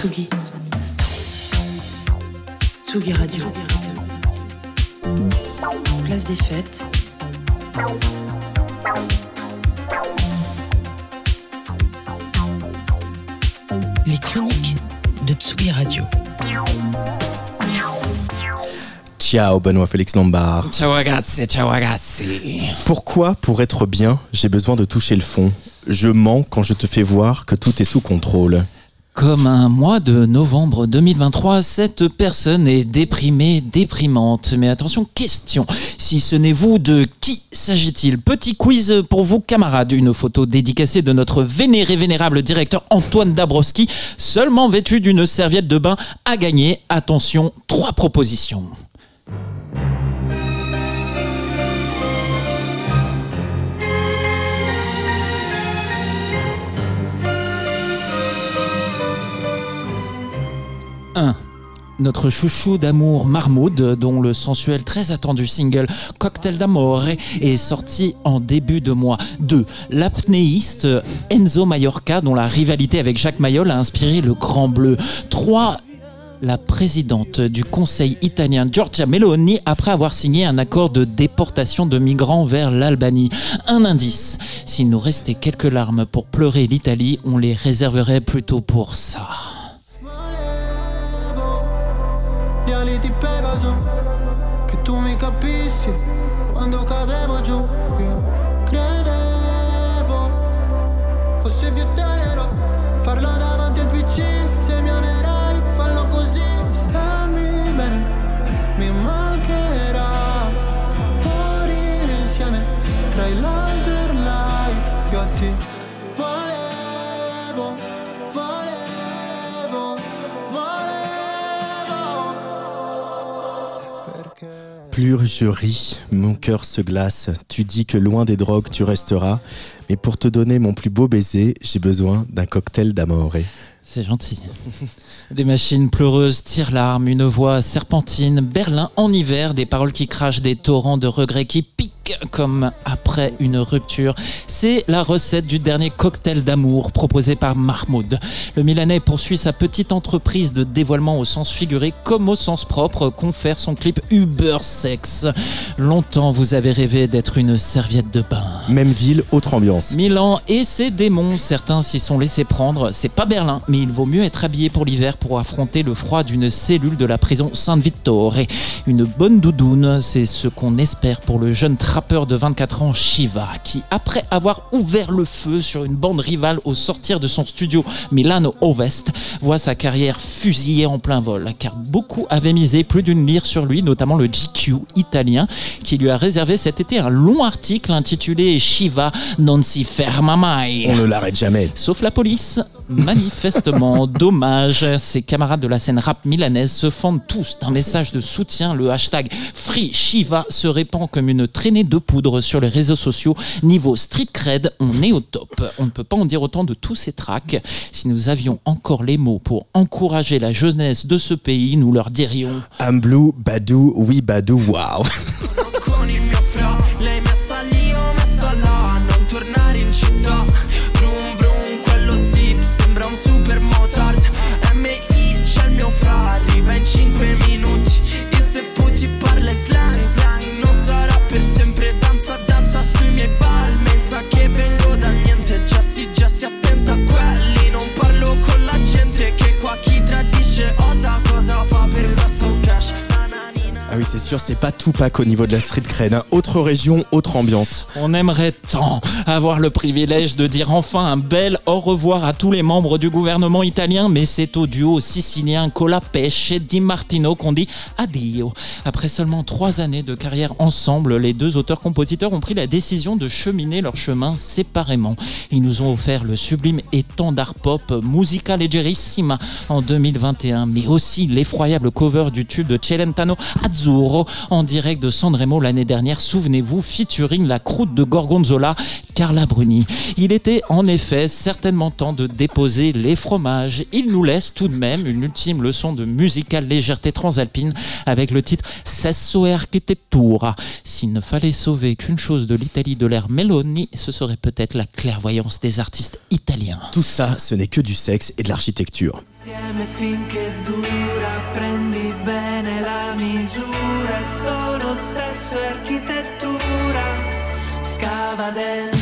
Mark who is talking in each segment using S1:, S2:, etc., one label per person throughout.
S1: Tsugi. Tsugi Radio. Place des fêtes. Les chroniques de Tsugi Radio.
S2: Ciao Benoît Félix Lombard.
S3: Ciao ragazzi, ciao ragazzi.
S2: Pourquoi, pour être bien, j'ai besoin de toucher le fond? Je mens quand je te fais voir que tout est sous contrôle.
S3: Comme un mois de novembre 2023, cette personne est déprimée, déprimante. Mais attention, question. Si ce n'est vous, de qui s'agit-il? Petit quiz pour vous, camarades. Une photo dédicacée de notre vénéré vénérable directeur Antoine Dabrowski, seulement vêtu d'une serviette de bain, à gagner. Attention, trois propositions. Un, Notre chouchou d'amour Marmoud, dont le sensuel très attendu single Cocktail d'Amore est sorti en début de mois. 2. L'apnéiste Enzo Mallorca, dont la rivalité avec Jacques Mayol a inspiré le Grand Bleu. 3 la présidente du Conseil italien Giorgia Meloni après avoir signé un accord de déportation de migrants vers l'Albanie. Un indice, s'il nous restait quelques larmes pour pleurer l'Italie, on les réserverait plutôt pour ça.
S2: Sim. Je ris, mon cœur se glace. Tu dis que loin des drogues tu resteras. Mais pour te donner mon plus beau baiser, j'ai besoin d'un cocktail d'amore.
S3: C'est gentil. Des machines pleureuses, tire-larmes, une voix serpentine, Berlin en hiver, des paroles qui crachent, des torrents de regrets qui piquent comme après une rupture. C'est la recette du dernier cocktail d'amour proposé par Mahmoud. Le Milanais poursuit sa petite entreprise de dévoilement au sens figuré comme au sens propre, confère son clip Uber Sex. Longtemps vous avez rêvé d'être une serviette de bain.
S2: Même ville, autre ambiance.
S3: Milan et ses démons, certains s'y sont laissés prendre. C'est pas Berlin, mais il vaut mieux être habillé pour l'hiver pour affronter le froid d'une cellule de la prison San-Vittore. Une bonne doudoune, c'est ce qu'on espère pour le jeune trappeur de 24 ans Shiva, qui après avoir ouvert le feu sur une bande rivale au sortir de son studio Milano Ovest, voit sa carrière fusillée en plein vol, car beaucoup avaient misé plus d'une lire sur lui, notamment le GQ italien, qui lui a réservé cet été un long article intitulé Shiva non si ferma mai.
S2: On ne l'arrête jamais.
S3: Sauf la police. Manifestement, dommage. Ses camarades de la scène rap milanaise se fendent tous d'un message de soutien. Le hashtag Free Shiva se répand comme une traînée de poudre sur les réseaux sociaux. Niveau street cred, on est au top. On ne peut pas en dire autant de tous ces tracks. Si nous avions encore les mots pour encourager la jeunesse de ce pays, nous leur dirions
S2: I'm blue, badou, oui badou, wow. C'est pas tout pack au niveau de la street cred. hein. Autre région, autre ambiance.
S3: On aimerait tant avoir le privilège de dire enfin un bel au revoir à tous les membres du gouvernement italien, mais c'est au duo sicilien Colapesce et Di Martino qu'on dit addio. Après seulement trois années de carrière ensemble, les deux auteurs-compositeurs ont pris la décision de cheminer leur chemin séparément. Ils nous ont offert le sublime étendard pop Musica Leggerissima en 2021, mais aussi l'effroyable cover du tube de Celentano Azzurro en direct de Sanremo l'année dernière, souvenez-vous, featuring la croûte de Gorgonzola, Carla Bruni. Il était en effet certainement temps de déposer les fromages. Il nous laisse tout de même une ultime leçon de musicale légèreté transalpine avec le titre Sesso Architettura. S'il ne fallait sauver qu'une chose de l'Italie de l'ère Meloni, ce serait peut-être la clairvoyance des artistes italiens.
S2: Tout ça, ce n'est que du sexe et de l'architecture.
S4: Insieme finché dura, prendi bene la misura, è solo sesso e architettura, scava dentro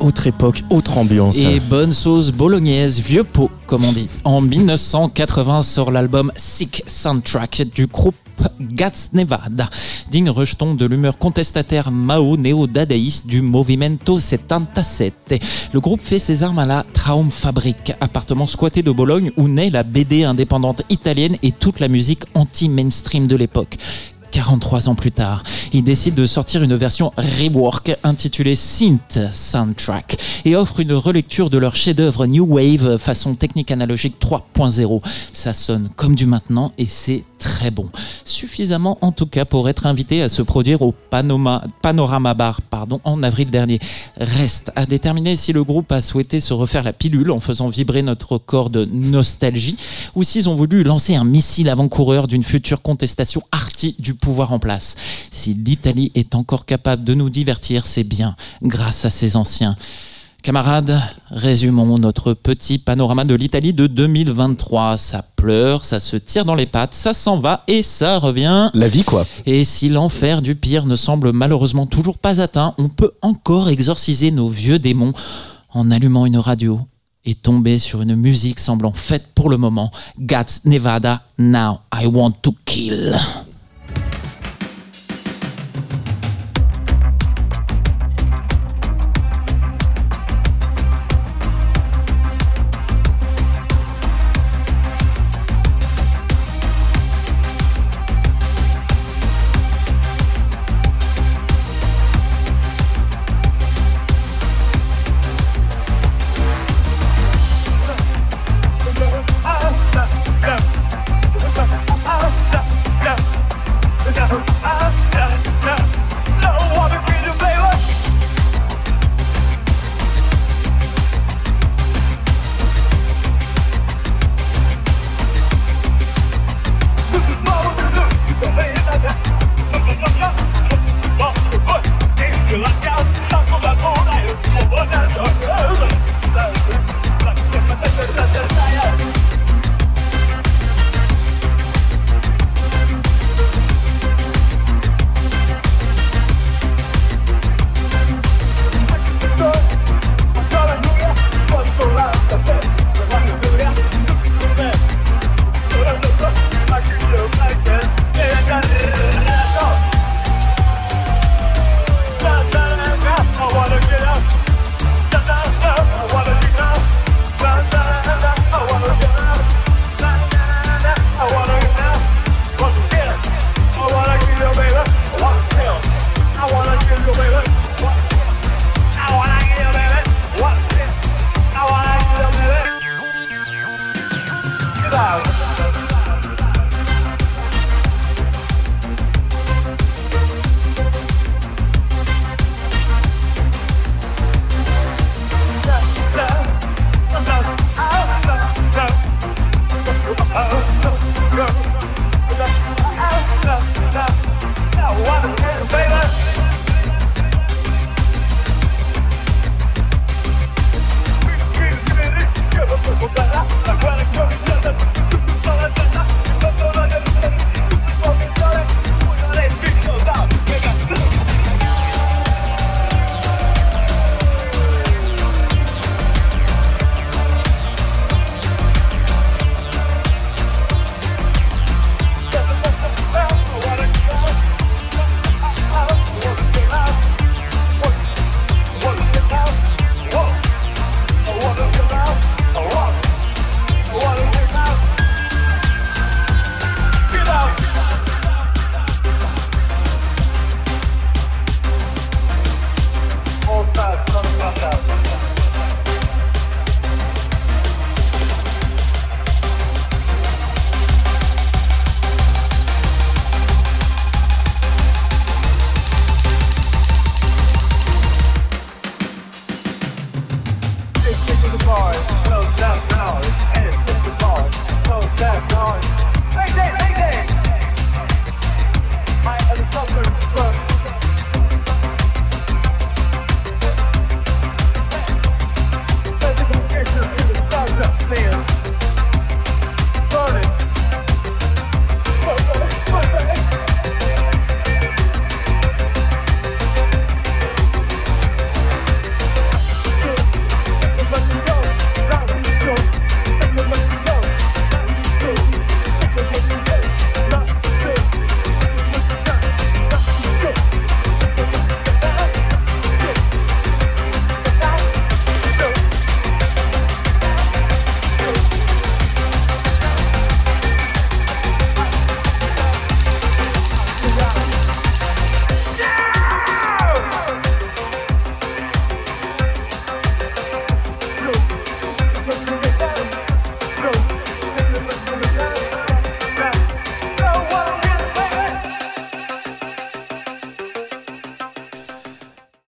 S2: Autre époque, autre ambiance.
S3: Et bonne sauce bolognaise, vieux pot, comme on dit. En 1980 sort l'album Sick Soundtrack du groupe Gats Nevada, digne rejeton de l'humeur contestataire Mao néo-dadaïste du Movimento 77. Le groupe fait ses armes à la Traumfabrik, appartement squatté de Bologne où naît la BD indépendante italienne et toute la musique anti-mainstream de l'époque. 43 ans plus tard, il décide de sortir une version rework intitulée Synth Soundtrack et offre une relecture de leur chef-d'œuvre New Wave façon technique analogique 3.0. Ça sonne comme du maintenant et c'est très bon. Suffisamment en tout cas pour être invité à se produire au Panorama Bar pardon, en avril dernier. Reste à déterminer si le groupe a souhaité se refaire la pilule en faisant vibrer notre corps de nostalgie ou s'ils ont voulu lancer un missile avant-coureur d'une future contestation arty du pouvoir en place. Si l'Italie est encore capable de nous divertir, c'est bien grâce à ses anciens. Camarades, résumons notre petit panorama de l'Italie de 2023. Ça pleure, ça se tire dans les pattes, ça s'en va et ça revient.
S2: La vie, quoi.
S3: Et si l'enfer du pire ne semble malheureusement toujours pas atteint, on peut encore exorciser nos vieux démons en allumant une radio et tomber sur une musique semblant faite pour le moment. Gats Nevada, Now I Want to Kill.